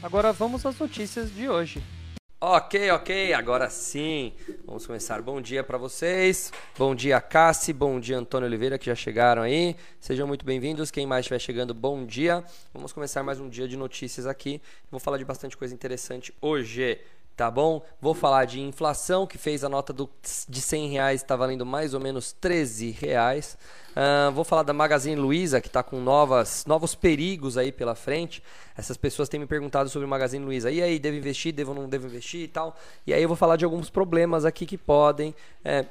Agora vamos às notícias de hoje. Ok, ok, agora sim. Vamos começar. Bom dia para vocês. Bom dia, Cassi. Bom dia, Antônio Oliveira, que já chegaram aí. Sejam muito bem-vindos. Quem mais estiver chegando, bom dia. Vamos começar mais um dia de notícias aqui. Vou falar de bastante coisa interessante hoje tá bom? Vou falar de inflação, que fez a nota do, de 100 reais, está valendo mais ou menos 13 reais. Uh, vou falar da Magazine Luiza, que está com novas, novos perigos aí pela frente. Essas pessoas têm me perguntado sobre o Magazine Luiza. E aí, devo investir, devo não devo investir e tal? E aí eu vou falar de alguns problemas aqui que podem é,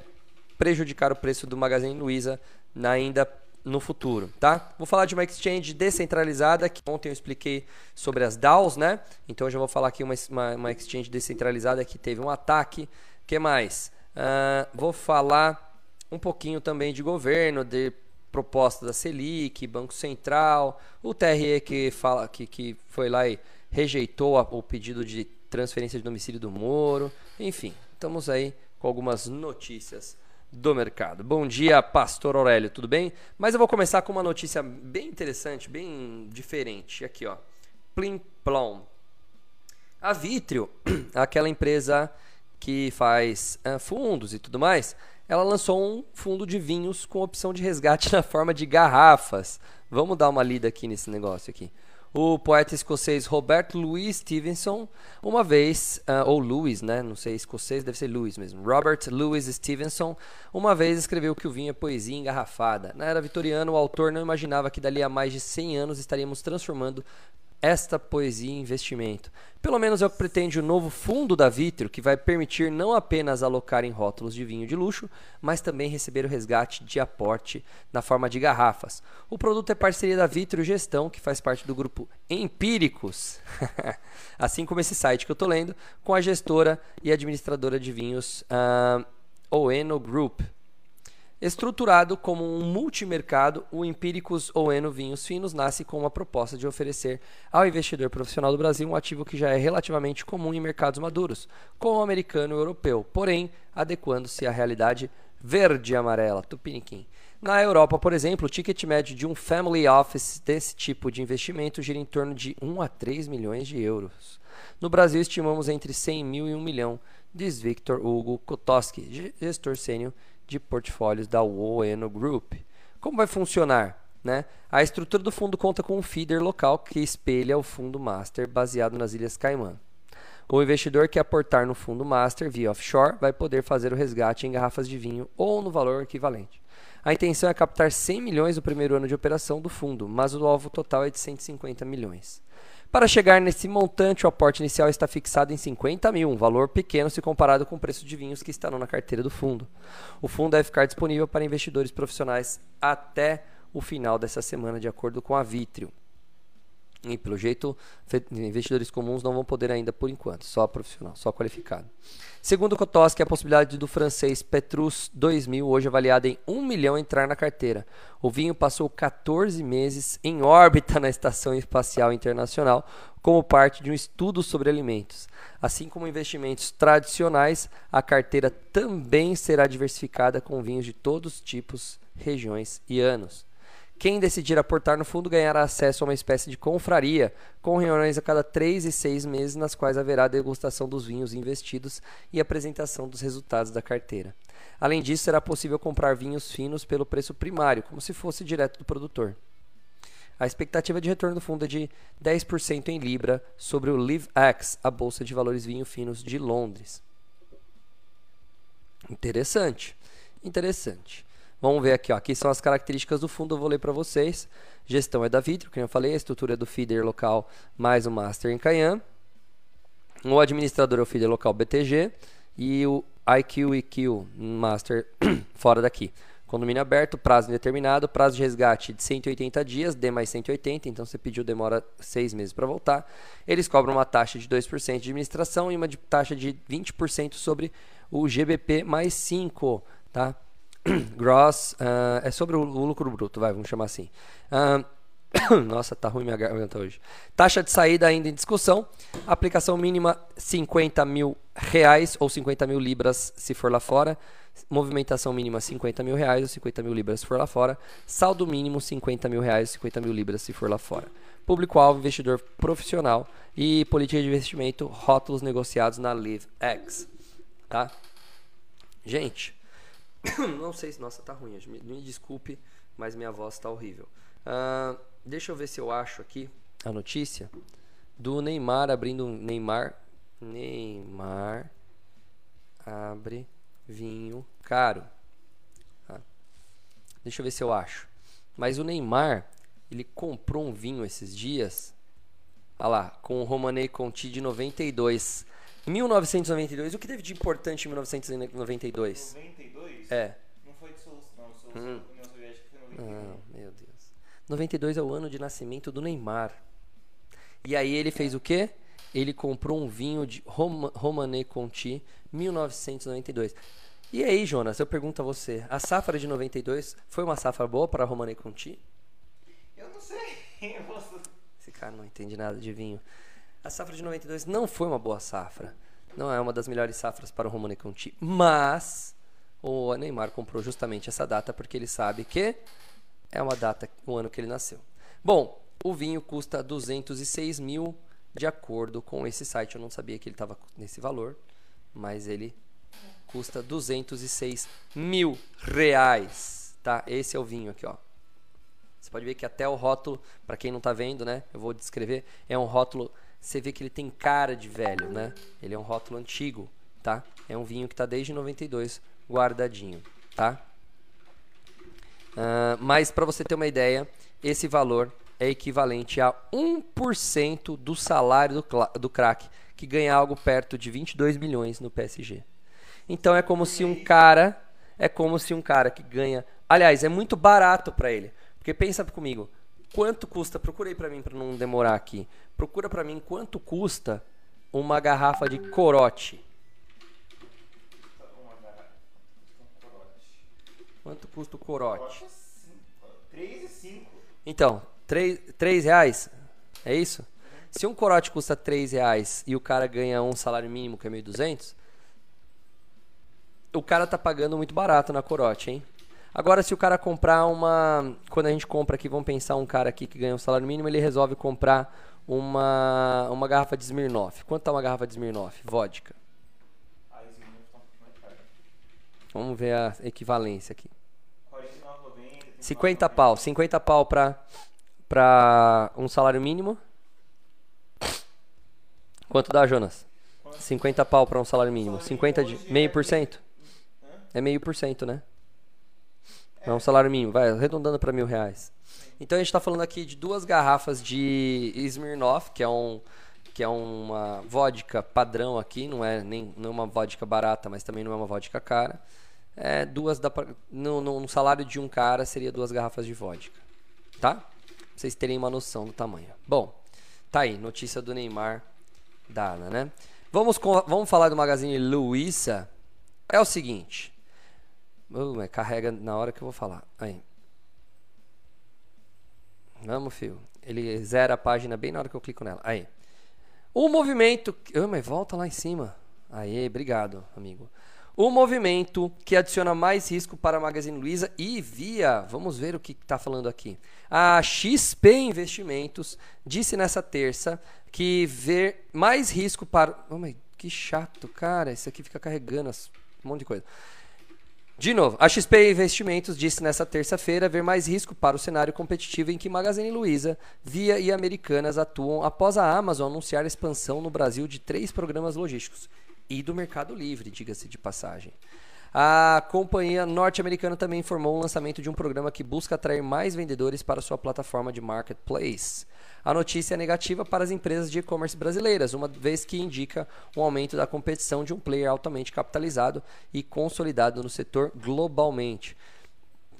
prejudicar o preço do Magazine Luiza ainda no futuro, tá? Vou falar de uma exchange descentralizada, que ontem eu expliquei sobre as DAOs, né? Então eu já vou falar aqui uma, uma, uma exchange descentralizada que teve um ataque. Que mais? Uh, vou falar um pouquinho também de governo, de proposta da Selic, Banco Central, o TRE que, fala, que, que foi lá e rejeitou a, o pedido de transferência de domicílio do Moro. Enfim, estamos aí com algumas notícias do mercado. Bom dia, Pastor Aurélio, tudo bem? Mas eu vou começar com uma notícia bem interessante, bem diferente. Aqui, ó. Plim Plom. A Vitrio, aquela empresa que faz uh, fundos e tudo mais, ela lançou um fundo de vinhos com opção de resgate na forma de garrafas. Vamos dar uma lida aqui nesse negócio aqui. O poeta escocês Robert Louis Stevenson, uma vez, uh, ou Louis, né? Não sei, escocês deve ser Louis mesmo. Robert Louis Stevenson, uma vez escreveu que o vinho é poesia engarrafada. Na era vitoriana, o autor não imaginava que dali a mais de 100 anos estaríamos transformando esta poesia investimento. Pelo menos é o que pretende o novo fundo da Vitro, que vai permitir não apenas alocar em rótulos de vinho de luxo, mas também receber o resgate de aporte na forma de garrafas. O produto é parceria da Vitro Gestão, que faz parte do grupo Empíricos, assim como esse site que eu estou lendo, com a gestora e administradora de vinhos uh, Oeno Group. Estruturado como um multimercado, o Empíricos Oeno Vinhos Finos nasce com uma proposta de oferecer ao investidor profissional do Brasil um ativo que já é relativamente comum em mercados maduros, como o americano e o europeu, porém adequando-se à realidade verde e amarela, tupiniquim. Na Europa, por exemplo, o ticket médio de um family office desse tipo de investimento gira em torno de 1 a 3 milhões de euros. No Brasil, estimamos entre 100 mil e 1 milhão, diz Victor Hugo Kotoski, gestor sênior de portfólios da Oeno Group. Como vai funcionar? Né? A estrutura do fundo conta com um feeder local que espelha o fundo master baseado nas Ilhas Caimã. O investidor que aportar no fundo master via offshore vai poder fazer o resgate em garrafas de vinho ou no valor equivalente. A intenção é captar 100 milhões no primeiro ano de operação do fundo, mas o alvo total é de 150 milhões. Para chegar nesse montante, o aporte inicial está fixado em 50 mil, um valor pequeno se comparado com o preço de vinhos que estarão na carteira do fundo. O fundo deve ficar disponível para investidores profissionais até o final dessa semana, de acordo com a Vitrio. E pelo jeito, investidores comuns não vão poder ainda por enquanto, só profissional, só qualificado. Segundo Kotoski, a possibilidade do francês Petrus 2000, hoje avaliada em 1 milhão, entrar na carteira. O vinho passou 14 meses em órbita na Estação Espacial Internacional como parte de um estudo sobre alimentos. Assim como investimentos tradicionais, a carteira também será diversificada com vinhos de todos os tipos, regiões e anos. Quem decidir aportar no fundo ganhará acesso a uma espécie de confraria, com reuniões a cada três e seis meses, nas quais haverá degustação dos vinhos investidos e apresentação dos resultados da carteira. Além disso, será possível comprar vinhos finos pelo preço primário, como se fosse direto do produtor. A expectativa de retorno do fundo é de 10% em Libra sobre o LiveX, a bolsa de valores vinho finos de Londres. Interessante. Interessante. Vamos ver aqui, ó. aqui são as características do fundo, eu vou ler para vocês. Gestão é da Vitro, como eu falei, a estrutura é do feeder local mais o master em Cayenne. O administrador é o feeder local BTG e o IQ EQ master fora daqui. Condomínio aberto, prazo indeterminado, prazo de resgate de 180 dias, D mais 180, então você pediu, demora seis meses para voltar. Eles cobram uma taxa de 2% de administração e uma de taxa de 20% sobre o GBP mais 5, tá? Gross, uh, é sobre o, o, lucro bruto, vai, vamos chamar assim. Uh, nossa, tá ruim minha garganta hoje. Taxa de saída ainda em discussão. Aplicação mínima 50 mil reais ou 50 mil libras se for lá fora. Movimentação mínima 50 mil reais ou 50 mil libras se for lá fora. Saldo mínimo 50 mil reais ou 50 mil libras se for lá fora. Público-alvo, investidor profissional e política de investimento, rótulos negociados na LiveX. Tá? Gente, não sei se. Nossa, tá ruim. Me, me desculpe, mas minha voz tá horrível. Uh, deixa eu ver se eu acho aqui a notícia do Neymar abrindo um Neymar. Neymar abre vinho caro. Ah, deixa eu ver se eu acho. Mas o Neymar, ele comprou um vinho esses dias. Olha lá, com o Romanei Conti de 92. 1992. O que teve de importante em 1992? 92? É. Não foi dissolução, não. Dissolução hum. União Soviética foi 92. Ah, meu Deus. 92 é o ano de nascimento do Neymar. E aí ele fez o quê? Ele comprou um vinho de Roma, Romanée Conti 1992. E aí, Jonas, eu pergunto a você, a safra de 92 foi uma safra boa para Romanée Conti? Eu não sei. Esse cara não entende nada de vinho. A safra de 92 não foi uma boa safra. Não é uma das melhores safras para o Romanée Conti, mas o Neymar comprou justamente essa data porque ele sabe que é uma data, o ano que ele nasceu. Bom, o vinho custa 206 mil de acordo com esse site. Eu não sabia que ele estava nesse valor, mas ele custa 206 mil reais, tá? Esse é o vinho aqui, ó. Você pode ver que até o rótulo, para quem não está vendo, né? Eu vou descrever. É um rótulo. Você vê que ele tem cara de velho, né? Ele é um rótulo antigo, tá? É um vinho que está desde 92 guardadinho, tá? Uh, mas para você ter uma ideia, esse valor é equivalente a 1% do salário do, do craque, que ganha algo perto de 22 milhões no PSG. Então é como se um cara, é como se um cara que ganha, aliás, é muito barato para ele. Porque pensa comigo, quanto custa? Procurei para mim para não demorar aqui. Procura para mim quanto custa uma garrafa de corote. Quanto custa o corote? 3 5. Então, 3, 3 reais? É isso? Se um corote custa 3 reais e o cara ganha um salário mínimo que é 1.200, o cara tá pagando muito barato na corote, hein? Agora, se o cara comprar uma. Quando a gente compra aqui, vamos pensar um cara aqui que ganha um salário mínimo, ele resolve comprar uma, uma garrafa de Smirnoff. Quanto tá uma garrafa de Smirnoff? Vodka. Vamos ver a equivalência aqui. 49,90. 50 pau. 50 pau pra, pra um salário mínimo. Quanto dá, Jonas? 50 pau pra um salário mínimo. 50 de. Meio por cento? É meio por cento, né? É um salário mínimo, vai, arredondando para mil reais. Então a gente está falando aqui de duas garrafas de Smirnoff, que é um que é uma vodka padrão aqui, não é nem não é uma vodka barata, mas também não é uma vodka cara. É duas da no, no, no salário de um cara seria duas garrafas de vodka, tá? Pra vocês terem uma noção do tamanho. Bom, tá aí, notícia do Neymar dada, né? Vamos com, vamos falar do Magazine Luiza. É o seguinte, Carrega na hora que eu vou falar. Aí. Vamos, fio. Ele zera a página bem na hora que eu clico nela. Aí. O movimento. Uh, mas volta lá em cima. Aí, obrigado, amigo. O movimento que adiciona mais risco para a Magazine Luiza e via, vamos ver o que está falando aqui. A XP Investimentos disse nessa terça que ver mais risco para. Oh, mas que chato, cara. Isso aqui fica carregando um monte de coisa. De novo, a XP Investimentos disse nesta terça-feira ver mais risco para o cenário competitivo em que Magazine Luiza, Via e Americanas atuam após a Amazon anunciar expansão no Brasil de três programas logísticos e do Mercado Livre, diga-se de passagem. A companhia norte-americana também informou o lançamento de um programa que busca atrair mais vendedores para sua plataforma de marketplace. A notícia é negativa para as empresas de e-commerce brasileiras, uma vez que indica um aumento da competição de um player altamente capitalizado e consolidado no setor globalmente.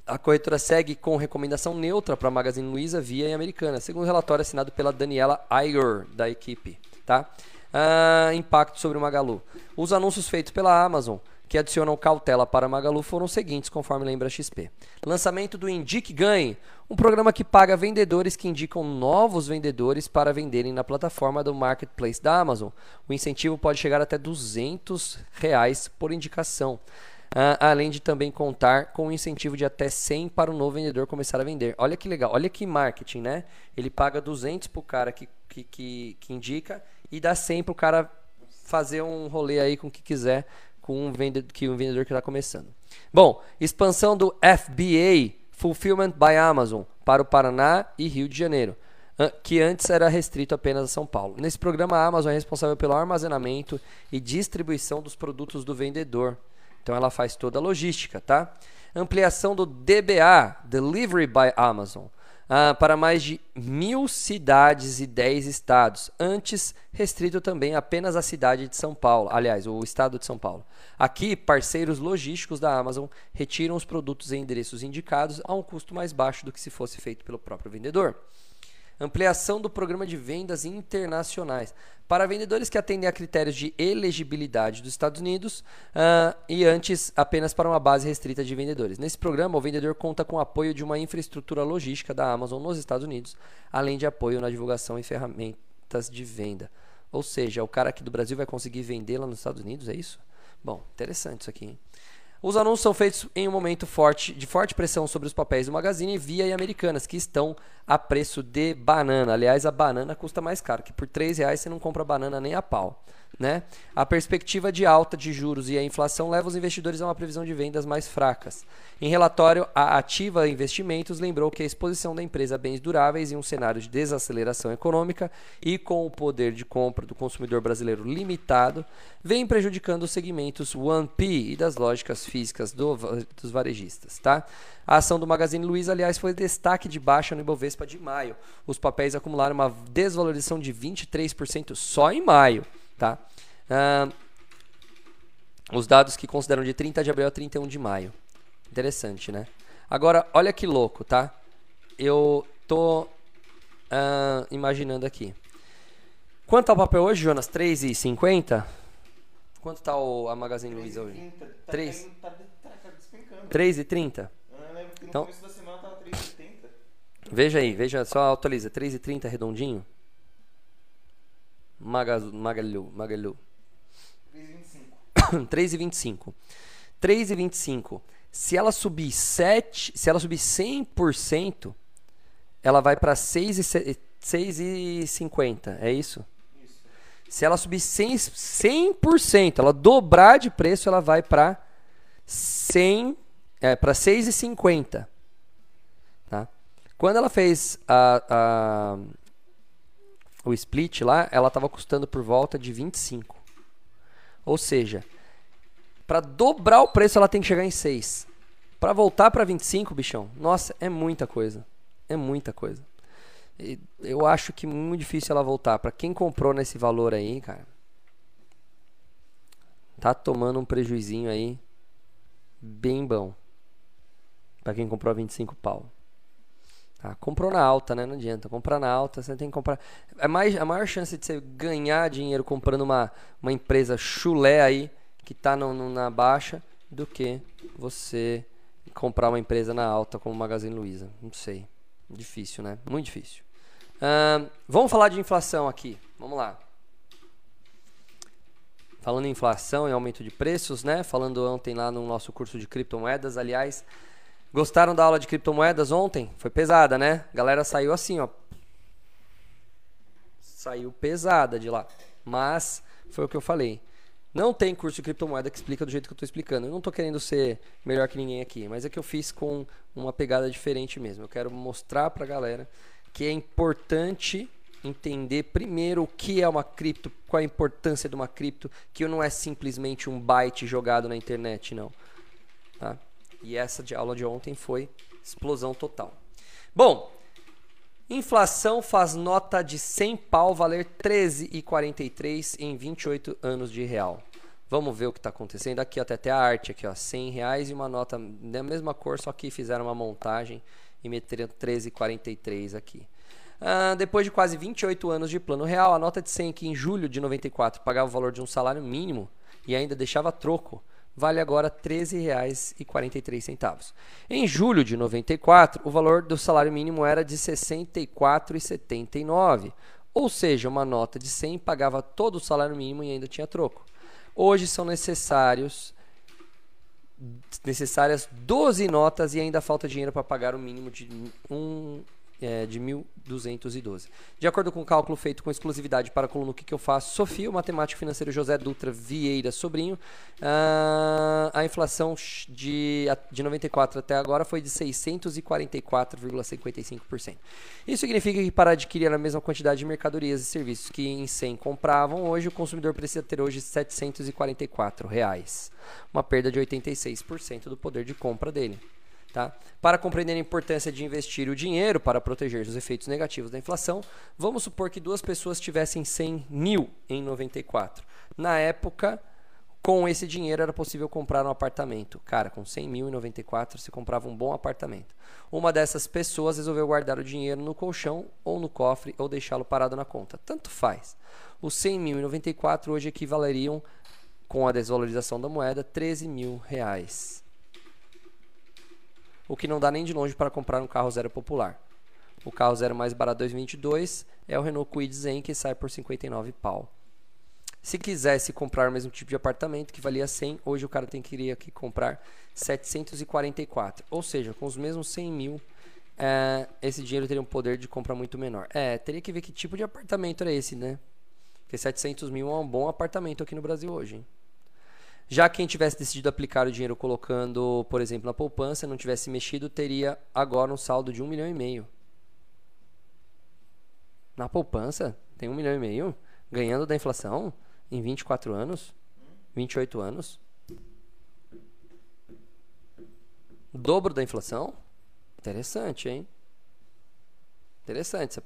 A corretora segue com recomendação neutra para Magazine Luiza, Via e Americana, segundo o relatório assinado pela Daniela Iger, da equipe. Tá? Ah, impacto sobre o Magalu. Os anúncios feitos pela Amazon que adicionam cautela para Magalu foram os seguintes, conforme lembra a XP. Lançamento do Indique Ganhe, um programa que paga vendedores que indicam novos vendedores para venderem na plataforma do Marketplace da Amazon. O incentivo pode chegar até 200 reais por indicação. Uh, além de também contar com um incentivo de até 100 para o novo vendedor começar a vender. Olha que legal, olha que marketing, né? Ele paga 200 para o cara que, que, que, que indica e dá 100 para o cara fazer um rolê aí com o que quiser com um vendedor, que um vendedor que está começando. Bom, expansão do FBA, Fulfillment by Amazon, para o Paraná e Rio de Janeiro, que antes era restrito apenas a São Paulo. Nesse programa, a Amazon é responsável pelo armazenamento e distribuição dos produtos do vendedor. Então ela faz toda a logística, tá? Ampliação do DBA, Delivery by Amazon, ah, para mais de mil cidades e dez estados, antes restrito também apenas à cidade de São Paulo, aliás, o estado de São Paulo. Aqui, parceiros logísticos da Amazon retiram os produtos em endereços indicados a um custo mais baixo do que se fosse feito pelo próprio vendedor. Ampliação do programa de vendas internacionais para vendedores que atendem a critérios de elegibilidade dos Estados Unidos uh, e antes apenas para uma base restrita de vendedores. Nesse programa, o vendedor conta com o apoio de uma infraestrutura logística da Amazon nos Estados Unidos, além de apoio na divulgação e ferramentas de venda. Ou seja, o cara aqui do Brasil vai conseguir vender lá nos Estados Unidos, é isso? Bom, interessante isso aqui. Hein? Os anúncios são feitos em um momento forte, de forte pressão sobre os papéis do Magazine Via e Americanas, que estão a preço de banana. Aliás, a banana custa mais caro, que por R$ reais você não compra banana nem a pau. Né? A perspectiva de alta de juros e a inflação leva os investidores a uma previsão de vendas mais fracas. Em relatório, a Ativa Investimentos lembrou que a exposição da empresa a bens duráveis em um cenário de desaceleração econômica e com o poder de compra do consumidor brasileiro limitado vem prejudicando os segmentos 1P e das lógicas físicas do, dos varejistas. Tá? A ação do Magazine Luiza, aliás, foi destaque de baixa no Ibovespa de maio. Os papéis acumularam uma desvalorização de 23% só em maio. Tá? Uh, os dados que consideram de 30 de abril a 31 de maio. Interessante, né? Agora, olha que louco, tá? Eu tô uh, imaginando aqui. Quanto tá o papel hoje, Jonas? 3,50? Quanto tá o, a Magazine Luiza hoje? 3? Tá, tá, tá 3,30? Então, começo da semana tava 3,70. Veja aí, veja, só atualiza. 3,30 redondinho? Magalu, Magalu, Magalu. 3,25. 3,25. 3,25. Se ela subir 7, se ela subir 100%, ela vai para 6,50, é isso? Isso. Se ela subir 100%, 100%, ela dobrar de preço, ela vai para 100, é, para 6,50. Tá? Quando ela fez a, a o split lá, ela estava custando por volta de 25. Ou seja, para dobrar o preço ela tem que chegar em 6. Para voltar para 25, bichão, nossa, é muita coisa. É muita coisa. E eu acho que muito difícil ela voltar. Para quem comprou nesse valor aí, cara, tá tomando um prejuizinho aí bem bom. Para quem comprou a 25 pau. Tá? Comprou na alta, né? Não adianta. Comprar na alta, você tem que comprar. É mais, a maior chance de você ganhar dinheiro comprando uma, uma empresa chulé aí, que está na baixa, do que você comprar uma empresa na alta como Magazine Luiza. Não sei. Difícil, né? Muito difícil. Uh, vamos falar de inflação aqui. Vamos lá. Falando em inflação e aumento de preços, né? Falando ontem lá no nosso curso de criptomoedas, aliás. Gostaram da aula de criptomoedas ontem? Foi pesada, né? A galera saiu assim, ó. Saiu pesada de lá. Mas foi o que eu falei. Não tem curso de criptomoeda que explica do jeito que eu estou explicando. Eu não estou querendo ser melhor que ninguém aqui, mas é que eu fiz com uma pegada diferente mesmo. Eu quero mostrar para a galera que é importante entender primeiro o que é uma cripto, qual a importância de uma cripto, que não é simplesmente um byte jogado na internet, não. Tá? E essa de aula de ontem foi explosão total. Bom, inflação faz nota de 100 pau valer 13,43 em 28 anos de real. Vamos ver o que está acontecendo aqui, ó, até até a arte aqui, ó, 100 reais e uma nota da mesma cor, só que fizeram uma montagem e meteram 13,43 aqui. Ah, depois de quase 28 anos de plano real, a nota de 100 que em julho de 94 pagava o valor de um salário mínimo e ainda deixava troco, vale agora R$ 13,43. Em julho de 94, o valor do salário mínimo era de R$ 64,79, ou seja, uma nota de 100 pagava todo o salário mínimo e ainda tinha troco. Hoje são necessários necessárias 12 notas e ainda falta dinheiro para pagar o mínimo de um é, de 1.212. De acordo com o cálculo feito com exclusividade para a coluna O que, que eu faço, Sofia, o matemático financeiro José Dutra Vieira Sobrinho, ah, a inflação de, de 94 até agora foi de 644,55%. Isso significa que para adquirir a mesma quantidade de mercadorias e serviços que em 100 compravam, hoje o consumidor precisa ter hoje 744 reais, uma perda de 86% do poder de compra dele. Tá? Para compreender a importância de investir o dinheiro para proteger os efeitos negativos da inflação, vamos supor que duas pessoas tivessem 100 mil em 94. Na época, com esse dinheiro era possível comprar um apartamento. Cara, com 100 mil em 94 se comprava um bom apartamento. Uma dessas pessoas resolveu guardar o dinheiro no colchão ou no cofre ou deixá-lo parado na conta. Tanto faz. Os 100 mil em 94 hoje equivaleriam, com a desvalorização da moeda, 13 mil reais o que não dá nem de longe para comprar um carro zero popular. O carro zero mais barato 2022 é o Renault Kwid Zen que sai por 59 pau. Se quisesse comprar o mesmo tipo de apartamento que valia 100, hoje o cara tem que, que comprar 744. Ou seja, com os mesmos 100 mil, é, esse dinheiro teria um poder de compra muito menor. É, teria que ver que tipo de apartamento era esse, né? Porque 700 mil é um bom apartamento aqui no Brasil hoje, hein? Já quem tivesse decidido aplicar o dinheiro colocando, por exemplo, na poupança, não tivesse mexido, teria agora um saldo de um milhão e meio. Na poupança, tem um milhão e meio, ganhando da inflação em 24 anos, 28 anos. Dobro da inflação? Interessante, hein? Interessante.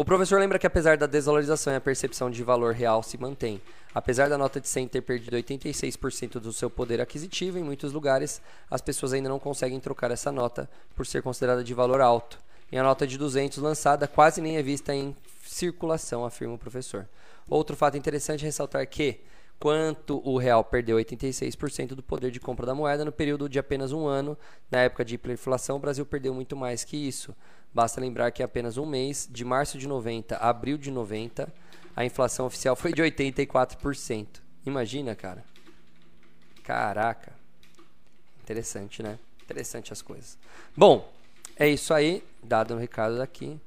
O professor lembra que apesar da desvalorização a percepção de valor real se mantém, apesar da nota de 100 ter perdido 86% do seu poder aquisitivo, em muitos lugares as pessoas ainda não conseguem trocar essa nota por ser considerada de valor alto. E a nota de 200 lançada quase nem é vista em circulação, afirma o professor. Outro fato interessante é ressaltar que, quanto o real perdeu 86% do poder de compra da moeda no período de apenas um ano, na época de hiperinflação, o Brasil perdeu muito mais que isso. Basta lembrar que em apenas um mês, de março de 90 a abril de 90, a inflação oficial foi de 84%. Imagina, cara. Caraca. Interessante, né? Interessante as coisas. Bom, é isso aí. Dado um recado daqui.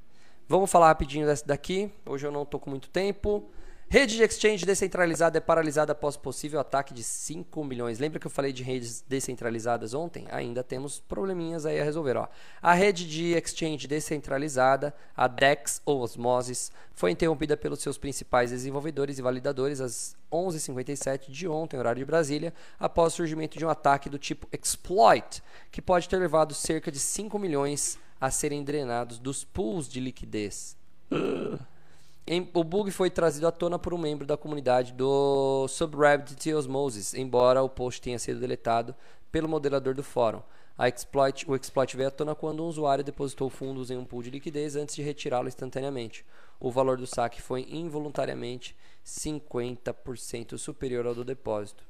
Vamos falar rapidinho dessa daqui. Hoje eu não tô com muito tempo. Rede de exchange descentralizada é paralisada após possível ataque de 5 milhões. Lembra que eu falei de redes descentralizadas ontem? Ainda temos probleminhas aí a resolver. Ó. A rede de exchange descentralizada, a DEX ou Osmosis, foi interrompida pelos seus principais desenvolvedores e validadores às 11h57 de ontem, horário de Brasília, após o surgimento de um ataque do tipo exploit, que pode ter levado cerca de 5 milhões a serem drenados dos pools de liquidez. Uh. O bug foi trazido à tona por um membro da comunidade do subreddit Osmosis, embora o post tenha sido deletado pelo moderador do fórum. Exploit, o exploit veio à tona quando um usuário depositou fundos em um pool de liquidez antes de retirá-lo instantaneamente. O valor do saque foi involuntariamente 50% superior ao do depósito.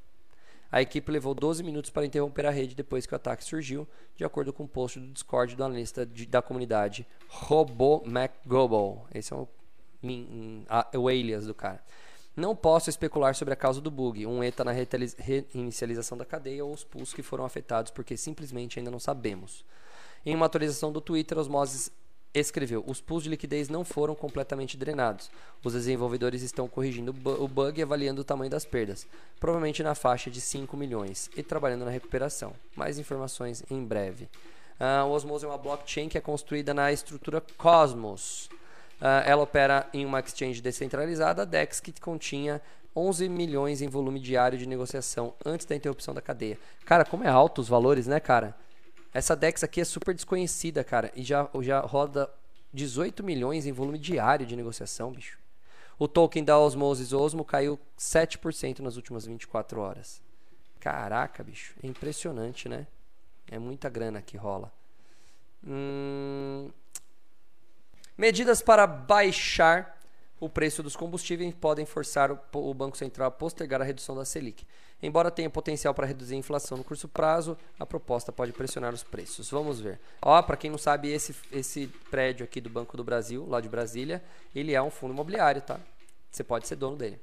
A equipe levou 12 minutos para interromper a rede depois que o ataque surgiu, de acordo com o um post do Discord do analista de, da comunidade Robo McGobble. Esse é um o alias do cara. Não posso especular sobre a causa do bug, um ETA na reinicialização da cadeia ou os pools que foram afetados, porque simplesmente ainda não sabemos. Em uma atualização do Twitter, Osmosis escreveu: Os pools de liquidez não foram completamente drenados. Os desenvolvedores estão corrigindo o bug e avaliando o tamanho das perdas, provavelmente na faixa de 5 milhões, e trabalhando na recuperação. Mais informações em breve. Uh, o Osmosis é uma blockchain que é construída na estrutura Cosmos. Uh, ela opera em uma exchange descentralizada, a DEX, que continha 11 milhões em volume diário de negociação antes da interrupção da cadeia. Cara, como é alto os valores, né, cara? Essa DEX aqui é super desconhecida, cara, e já, já roda 18 milhões em volume diário de negociação, bicho. O token da Osmosis Osmo caiu 7% nas últimas 24 horas. Caraca, bicho. É impressionante, né? É muita grana que rola. Hum... Medidas para baixar o preço dos combustíveis podem forçar o, Banco Central a postergar a redução da Selic. Embora tenha potencial para reduzir a inflação no curto prazo, a proposta pode pressionar os preços. Vamos ver. Ó, para quem não sabe, esse, esse prédio aqui do Banco do Brasil, lá de Brasília, ele é um fundo imobiliário, tá? Você pode ser dono dele.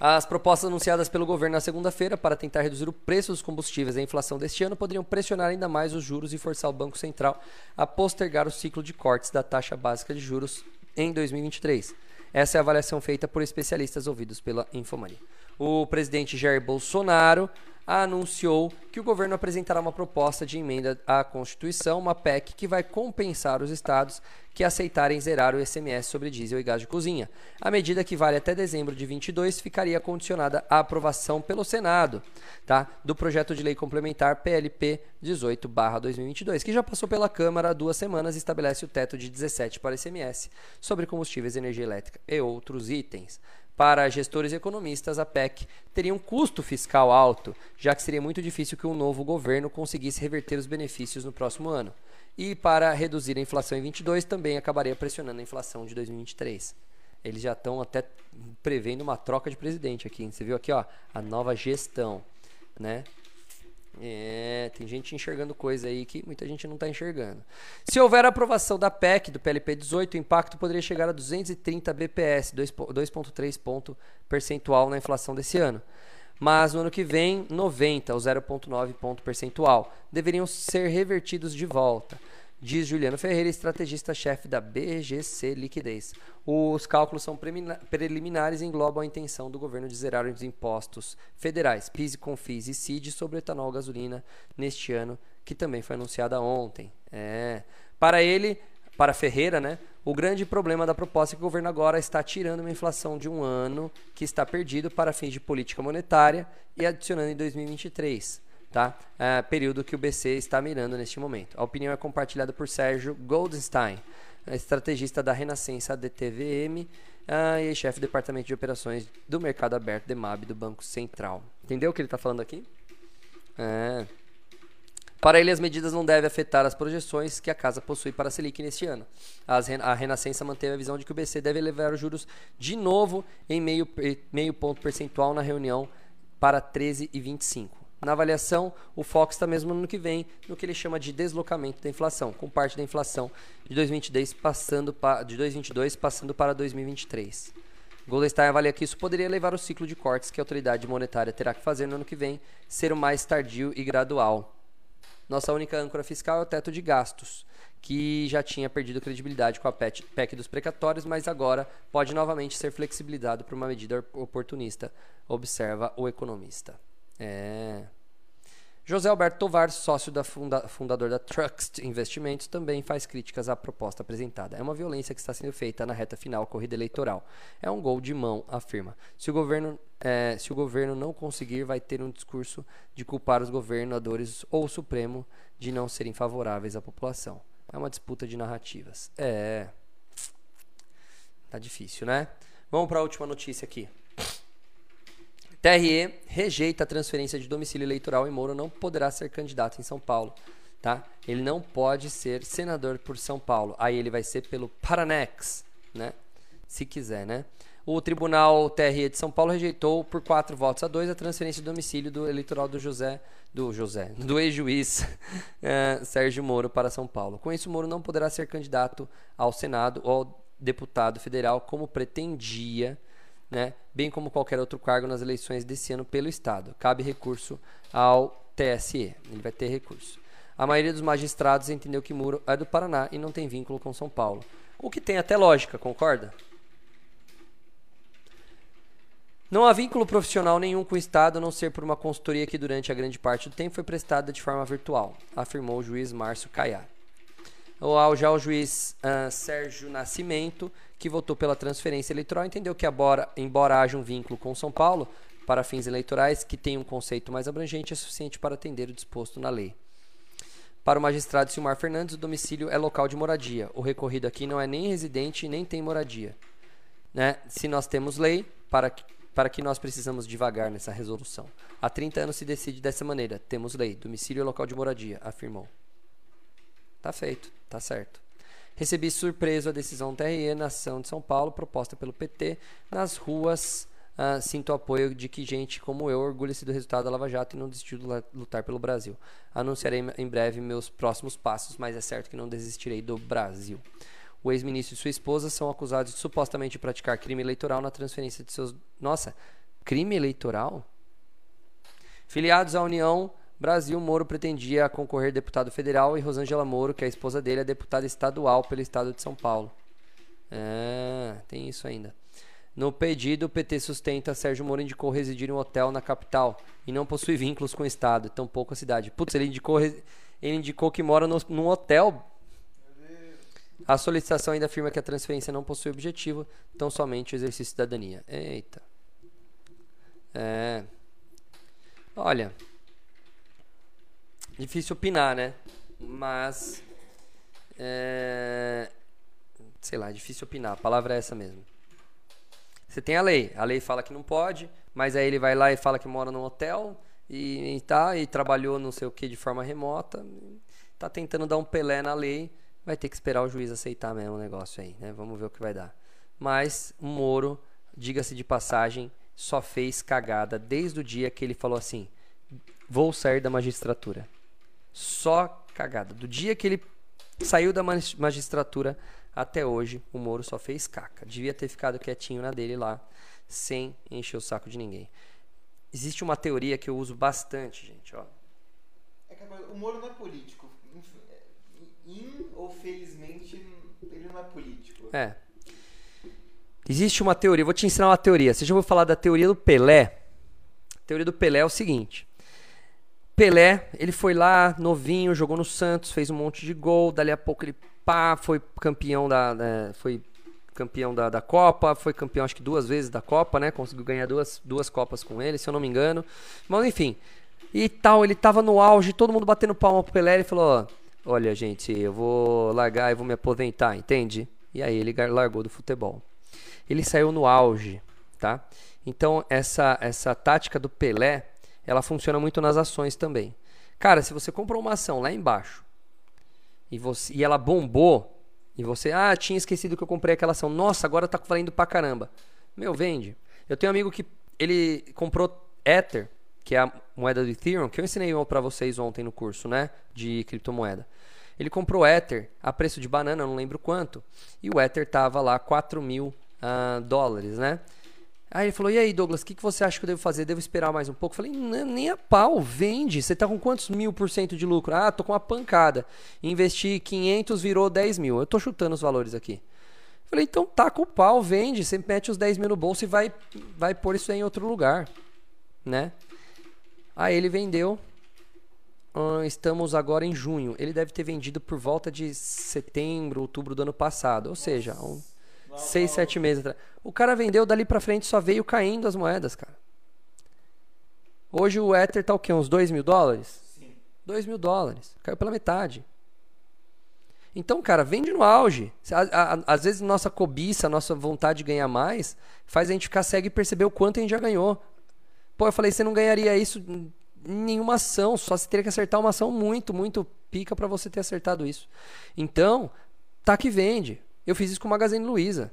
As propostas anunciadas pelo governo na segunda-feira para tentar reduzir o preço dos combustíveis e a inflação deste ano poderiam pressionar ainda mais os juros e forçar o Banco Central a postergar o ciclo de cortes da taxa básica de juros em 2023. Essa é a avaliação feita por especialistas ouvidos pela Infomania. O presidente Jair Bolsonaro anunciou que o governo apresentará uma proposta de emenda à Constituição, uma PEC que vai compensar os estados que aceitarem zerar o ICMS sobre diesel e gás de cozinha. A medida, que vale até dezembro de 22, ficaria condicionada à aprovação pelo Senado tá, do projeto de lei complementar PLP 18/2022, que já passou pela Câmara há duas semanas e estabelece o teto de 17 para ICMS sobre combustíveis, energia elétrica e outros itens. Para gestores e economistas, a PEC teria um custo fiscal alto, já que seria muito difícil que um novo governo conseguisse reverter os benefícios no próximo ano. E para reduzir a inflação em 22, também acabaria pressionando a inflação de 2023. Eles já estão até prevendo uma troca de presidente aqui. Você viu aqui, ó, a nova gestão, né? É, tem gente enxergando coisa aí que muita gente não está enxergando. Se houver aprovação da PEC, do PLP 18, o impacto poderia chegar a 230 BPS, 2,3 ponto percentual na inflação desse ano. Mas no ano que vem, 90, ou 0,9 ponto percentual, deveriam ser revertidos de volta diz Juliano Ferreira, estrategista-chefe da BGC Liquidez. Os cálculos são preliminares e englobam a intenção do governo de zerar os impostos federais, PIS, CONFIS e CID sobre etanol e gasolina neste ano, que também foi anunciada ontem. É. Para ele, para Ferreira, né, o grande problema da proposta é que o governo agora está tirando uma inflação de um ano que está perdido para fins de política monetária e adicionando em 2023 tá? É, período que o BC está mirando neste momento. A opinião é compartilhada por Sérgio Goldstein, estrategista da Renascença DTVM uh, e chefe do departamento de operações do Mercado Aberto DEMAB do Banco Central. Entendeu o que ele está falando aqui? É. Para ele, as medidas não devem afetar as projeções que a casa possui para a Selic neste ano. As, a Renascença manteve a visão de que o BC deve elevar os juros de novo em meio, meio ponto percentual na reunião para 13,25. Na avaliação, o foco está mesmo no ano que vem, no que ele chama de deslocamento da inflação, com parte da inflação de 2022 passando, pa, de 2022 passando para 2023. Goldstein avalia que isso poderia levar o ciclo de cortes que a autoridade monetária terá que fazer no ano que vem ser o mais tardio e gradual. Nossa única âncora fiscal é o teto de gastos, que já tinha perdido credibilidade com a PEC dos precatórios, mas agora pode novamente ser flexibilizado por uma medida oportunista, observa o economista. É. José Alberto Tovar, sócio da funda fundador da Trust Investimentos, também faz críticas à proposta apresentada. É uma violência que está sendo feita na reta final corrida eleitoral. É um gol de mão, afirma. Se o governo, é, se o governo não conseguir, vai ter um discurso de culpar os governadores ou o Supremo de não serem favoráveis à população. É uma disputa de narrativas. É. Tá difícil, né? Vamos para a última notícia aqui. TRE rejeita a transferência de domicílio eleitoral e Moro não poderá ser candidato em São Paulo. Tá? Ele não pode ser senador por São Paulo. Aí ele vai ser pelo Paranex, né? Se quiser, né? O Tribunal TRE de São Paulo rejeitou por quatro votos a dois a transferência de domicílio do eleitoral do José, do José, do ex-juiz eh, Sérgio Moro para São Paulo. Com isso, Moro não poderá ser candidato ao Senado ou ao deputado federal como pretendia né, bem como qualquer outro cargo nas eleições desse ano pelo Estado. Cabe recurso ao TSE, ele vai ter recurso. A maioria dos magistrados entendeu que Muro é do Paraná e não tem vínculo com São Paulo. O que tem até lógica, concorda? Não há vínculo profissional nenhum com o Estado, a não ser por uma consultoria que durante a grande parte do tempo foi prestada de forma virtual, afirmou o juiz Márcio Caiá. Já o juiz uh, Sérgio Nascimento que votou pela transferência eleitoral, entendeu que, embora, embora haja um vínculo com São Paulo, para fins eleitorais, que tem um conceito mais abrangente, é suficiente para atender o disposto na lei. Para o magistrado Silmar Fernandes, o domicílio é local de moradia. O recorrido aqui não é nem residente nem tem moradia. né? Se nós temos lei, para que, para que nós precisamos devagar nessa resolução? Há 30 anos se decide dessa maneira. Temos lei, domicílio e local de moradia, afirmou. Tá feito, tá certo. Recebi surpreso a decisão TRE na ação de São Paulo, proposta pelo PT, nas ruas. ah, sinto apoio de que gente como eu orgulha-se do resultado da Lava Jato e não desistiu de lutar pelo Brasil. Anunciarei em breve meus próximos passos, mas é certo que não desistirei do Brasil. O ex-ministro e sua esposa são acusados de supostamente praticar crime eleitoral na transferência de seus. Nossa, crime eleitoral? Filiados à União Brasil, Moro pretendia concorrer deputado federal e Rosângela Moro, que é a esposa dele, é deputada estadual pelo estado de São Paulo. É, tem isso ainda. No pedido, o PT sustenta Sérgio Moro indicou residir em um hotel na capital e não possui vínculos com o estado, tampouco a cidade. Putz, ele indicou, ele indicou que mora no, num hotel. A solicitação ainda afirma que a transferência não possui objetivo, tão somente o exercício de cidadania. Eita. É. Olha. Difícil opinar, né? Mas. É. Sei lá, é difícil opinar. A palavra é essa mesmo. Você tem a lei. A lei fala que não pode, mas aí ele vai lá e fala que mora num hotel e, e tá, e trabalhou não sei o que de forma remota. Tá tentando dar um pelé na lei. Vai ter que esperar o juiz aceitar mesmo o negócio aí, né? Vamos ver o que vai dar. Mas o Moro, diga-se de passagem, só fez cagada desde o dia que ele falou assim: vou sair da magistratura. Só cagada. Do dia que ele saiu da magis- magistratura até hoje, o Moro só fez caca. Devia ter ficado quietinho na dele lá, sem encher o saco de ninguém. Existe uma teoria que eu uso bastante, gente, ó. É que o Moro não é político. É, In ou felizmente, ele não é político. É. Existe uma teoria, vou te ensinar uma teoria. Você já ouviu falar da teoria do Pelé? A teoria do Pelé é o seguinte: Pelé, ele foi lá, novinho, jogou no Santos, fez um monte de gol, dali a pouco ele pá, foi campeão da, foi campeão da, da Copa, foi campeão acho que duas vezes da Copa, né? Conseguiu ganhar duas, duas Copas com ele, se eu não me engano. Mas enfim, e tal, ele tava no auge, todo mundo batendo palma pro Pelé, ele falou: "Olha, gente, eu vou largar e vou me aposentar", entende? E aí ele largou do futebol. Ele saiu no auge, tá? Então essa essa tática do Pelé, ela funciona muito nas ações também. Cara, se você comprou uma ação lá embaixo e você e ela bombou e você, ah, tinha esquecido que eu comprei aquela ação. Nossa, agora tá valendo pra caramba. Meu, vende. Eu tenho um amigo que ele comprou Ether, que é a moeda do Ethereum, que eu ensinei pra vocês ontem no curso, né, de criptomoeda. Ele comprou Ether a preço de banana, não lembro quanto, e o Ether tava lá 4 mil ah, dólares, né? Aí ele falou: E aí, Douglas, o que, que você acha que eu devo fazer? Devo esperar mais um pouco? Eu falei: "Não, Nem a pau, vende. Você tá com quantos mil por cento de lucro? Ah, tô com uma pancada. Investi 500, virou 10 mil. Eu tô chutando os valores aqui. Eu falei: Então taca o pau, vende. Você mete os 10 mil no bolso e vai, vai pôr isso em outro lugar, né? Aí ele vendeu. Ah, estamos agora em junho. Ele deve ter vendido por volta de setembro, outubro do ano passado. Ou seja, um, seis, sete meses atrás. O cara vendeu dali pra frente, só veio caindo as moedas, cara. Hoje o Ether tá o quê? Uns 2 mil dólares? Sim. 2 mil dólares. Caiu pela metade. Então, cara, vende no auge. Às vezes nossa cobiça, nossa vontade de ganhar mais, faz a gente ficar cego e perceber o quanto a gente já ganhou. Pô, eu falei, você não ganharia isso em nenhuma ação, só você teria que acertar uma ação muito, muito pica pra você ter acertado isso. Então, tá que vende. Eu fiz isso com o Magazine Luiza.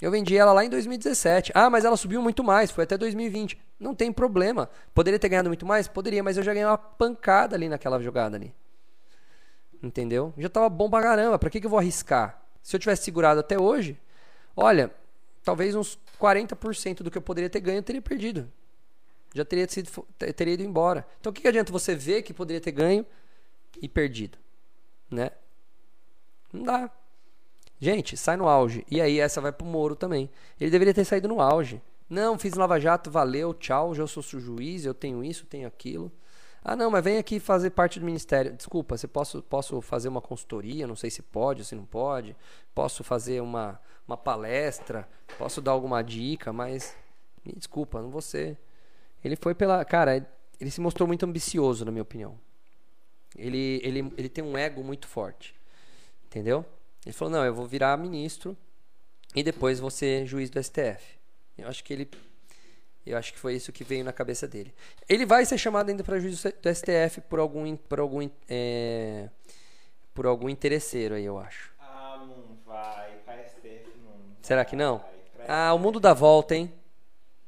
Eu vendi ela lá em 2017. Ah, mas ela subiu muito mais, foi até 2020. Não tem problema. Poderia ter ganhado muito mais? Poderia, mas eu já ganhei uma pancada ali naquela jogada ali. Entendeu? Já tava bom pra caramba. Pra que, que eu vou arriscar? Se eu tivesse segurado até hoje, olha, talvez uns 40% do que eu poderia ter ganho eu teria perdido. Já teria, sido, teria ido embora. Então o que, que adianta você ver que poderia ter ganho e perdido? Né? Não dá. Gente, sai no auge. E aí essa vai pro Moro também. Ele deveria ter saído no auge. Não, fiz Lava Jato, valeu, tchau, já sou juiz, eu tenho isso, tenho aquilo. Ah, não, mas vem aqui fazer parte do ministério. Desculpa, você posso, posso fazer uma consultoria? Não sei se pode, se não pode. Posso fazer uma, uma palestra, posso dar alguma dica, mas me desculpa, não vou ser. Ele foi pela. Cara, ele se mostrou muito ambicioso, na minha opinião. Ele, ele, ele tem um ego muito forte. Entendeu? Ele falou: não, eu vou virar ministro e depois vou ser juiz do STF. Eu acho que ele eu acho que foi isso que veio na cabeça dele. Ele vai ser chamado ainda para juiz do STF por algum por algum é, por algum interesseiro aí, eu acho. Ah, não vai. Pra STF não. Será que não? vai. Ah, o mundo dá volta, hein?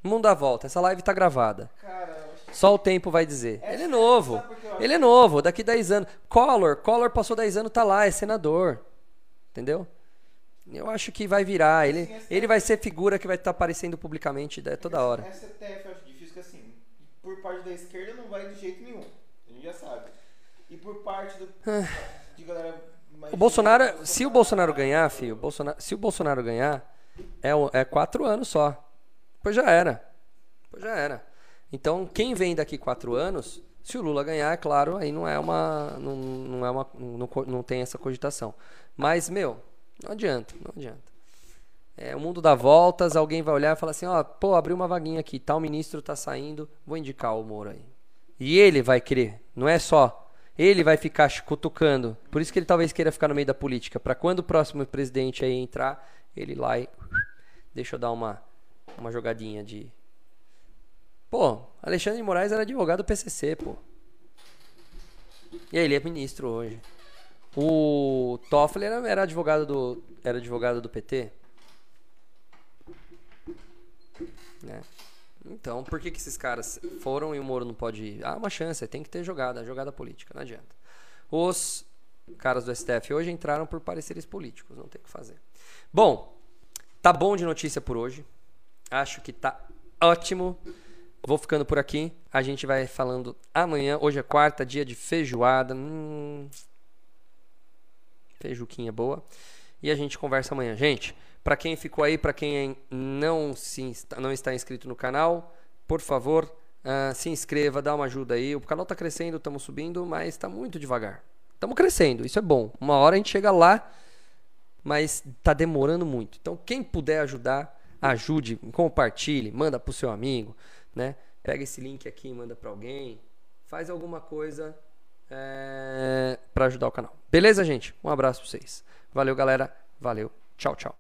O mundo dá volta. Essa live tá gravada. Cara, Só o tempo vai dizer. É, Ele é novo. Ele é novo, daqui 10 anos. Collor, Collor passou 10 anos, tá lá, é senador. Entendeu? Eu acho que vai virar. Ele, Sim, sim. ele vai ser figura que vai estar aparecendo publicamente né, toda hora. STF eu acho difícil que assim, por parte da esquerda não vai de jeito nenhum. A gente já sabe. E por parte do, de galera mais Ah. O Bolsonaro, se o Bolsonaro ganhar, filho, Bolsonaro, se o Bolsonaro ganhar, é, é quatro anos só. Pois já era. Pois já era. Então, quem vem daqui quatro anos, se o Lula ganhar, é claro, aí não é uma. Não, não, é uma não, não tem essa cogitação. Mas, meu, não adianta, não adianta. É, o mundo dá voltas, alguém vai olhar e falar assim, ó, pô, abriu uma vaguinha aqui, tal ministro tá saindo, vou indicar o Moro aí. E ele vai querer, não é só. Ele vai ficar cutucando. Por isso que ele talvez queira ficar no meio da política, Pra quando o próximo presidente aí entrar, ele lá e deixa eu dar uma uma jogadinha de Pô, Alexandre de Moraes era advogado do PCC, pô. E aí, ele é ministro hoje. O Toffoli era, era advogado do era advogado do PT. né? Então, por que, que esses caras foram e o Moro não pode ir? Ah, uma chance, tem que ter jogada, jogada política, não adianta. Os caras do STF hoje entraram por pareceres políticos, não tem o que fazer. Bom, tá bom de notícia por hoje. Acho que tá ótimo. Vou ficando por aqui. A gente vai falando amanhã. Hoje é quarta, dia de feijoada. Hum, feijuquinha boa. E a gente conversa amanhã. Gente, para quem ficou aí, para quem não, se, não está inscrito no canal, por favor, ah, se inscreva, dá uma ajuda aí. O canal está crescendo, estamos subindo, mas está muito devagar. Estamos crescendo, isso é bom. Uma hora a gente chega lá, mas está demorando muito. Então, quem puder ajudar, ajude, compartilhe, manda para o seu amigo, né? Pega esse link aqui e manda para alguém. Faz alguma coisa para ajudar o canal. Beleza, gente? Um abraço para vocês. Valeu, galera. Valeu. Tchau, tchau.